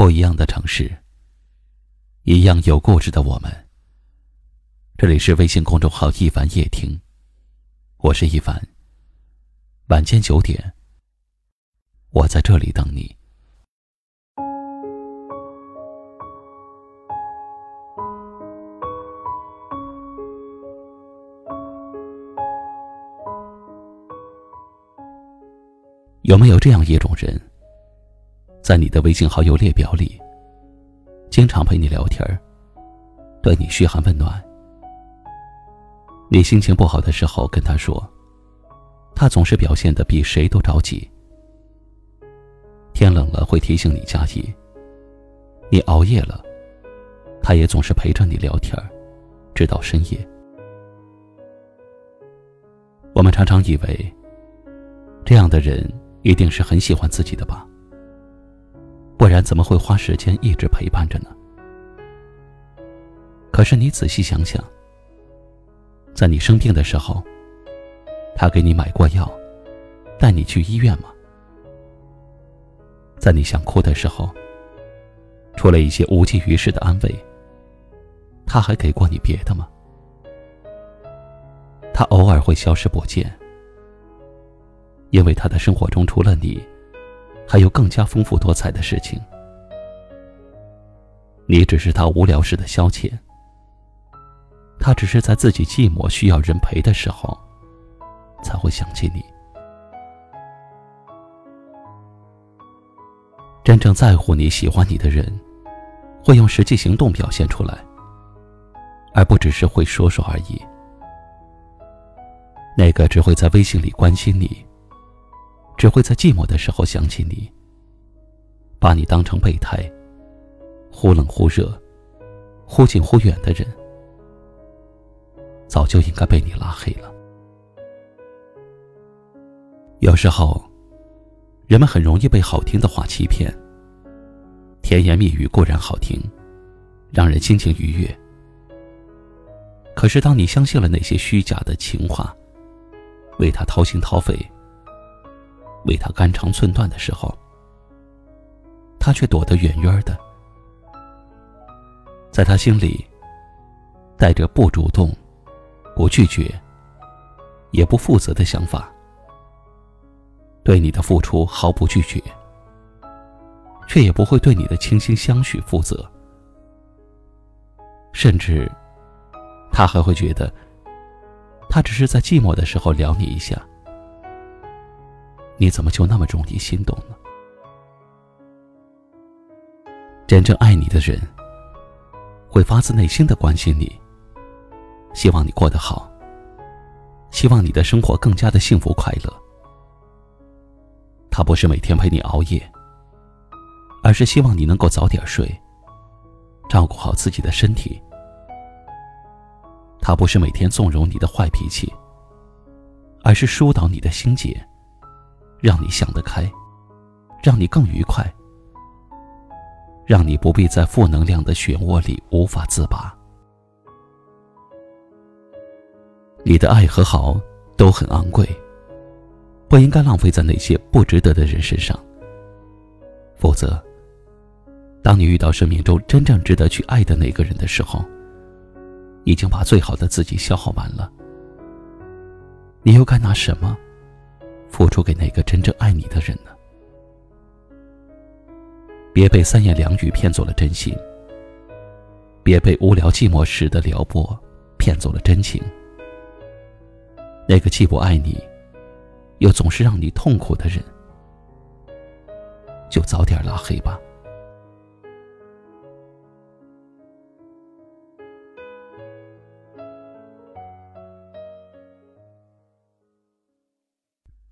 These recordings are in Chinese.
不一样的城市，一样有故事的我们。这里是微信公众号“一凡夜听”，我是一凡。晚间九点，我在这里等你。有没有这样一种人？在你的微信好友列表里，经常陪你聊天儿对你嘘寒问暖。你心情不好的时候跟他说，他总是表现的比谁都着急。天冷了会提醒你加衣，你熬夜了，他也总是陪着你聊天儿直到深夜。我们常常以为，这样的人一定是很喜欢自己的吧。不然怎么会花时间一直陪伴着呢？可是你仔细想想，在你生病的时候，他给你买过药，带你去医院吗？在你想哭的时候，除了一些无济于事的安慰，他还给过你别的吗？他偶尔会消失不见，因为他的生活中除了你。还有更加丰富多彩的事情，你只是他无聊时的消遣。他只是在自己寂寞需要人陪的时候，才会想起你。真正在乎你喜欢你的人，会用实际行动表现出来，而不只是会说说而已。那个只会在微信里关心你。只会在寂寞的时候想起你，把你当成备胎，忽冷忽热，忽近忽远的人，早就应该被你拉黑了。有时候，人们很容易被好听的话欺骗。甜言蜜语固然好听，让人心情愉悦，可是当你相信了那些虚假的情话，为他掏心掏肺。为他肝肠寸断的时候，他却躲得远远的。在他心里，带着不主动、不拒绝、也不负责的想法，对你的付出毫不拒绝，却也不会对你的倾心相许负责。甚至，他还会觉得，他只是在寂寞的时候撩你一下。你怎么就那么容易心动呢？真正爱你的人，会发自内心的关心你，希望你过得好，希望你的生活更加的幸福快乐。他不是每天陪你熬夜，而是希望你能够早点睡，照顾好自己的身体。他不是每天纵容你的坏脾气，而是疏导你的心结。让你想得开，让你更愉快，让你不必在负能量的漩涡里无法自拔。你的爱和好都很昂贵，不应该浪费在那些不值得的人身上。否则，当你遇到生命中真正值得去爱的那个人的时候，已经把最好的自己消耗完了，你又该拿什么？付出给那个真正爱你的人呢？别被三言两语骗走了真心，别被无聊寂寞时的撩拨骗走了真情。那个既不爱你，又总是让你痛苦的人，就早点拉黑吧。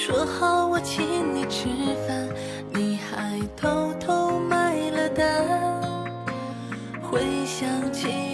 说好我请你吃饭你还偷偷买了单回想起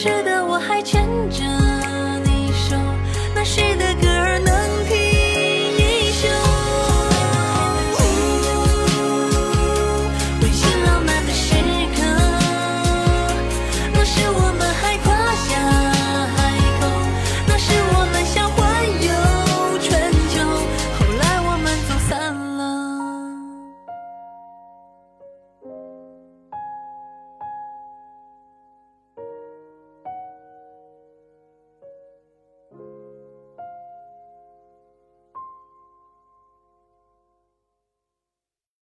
时的我还牵着你手，那时的歌。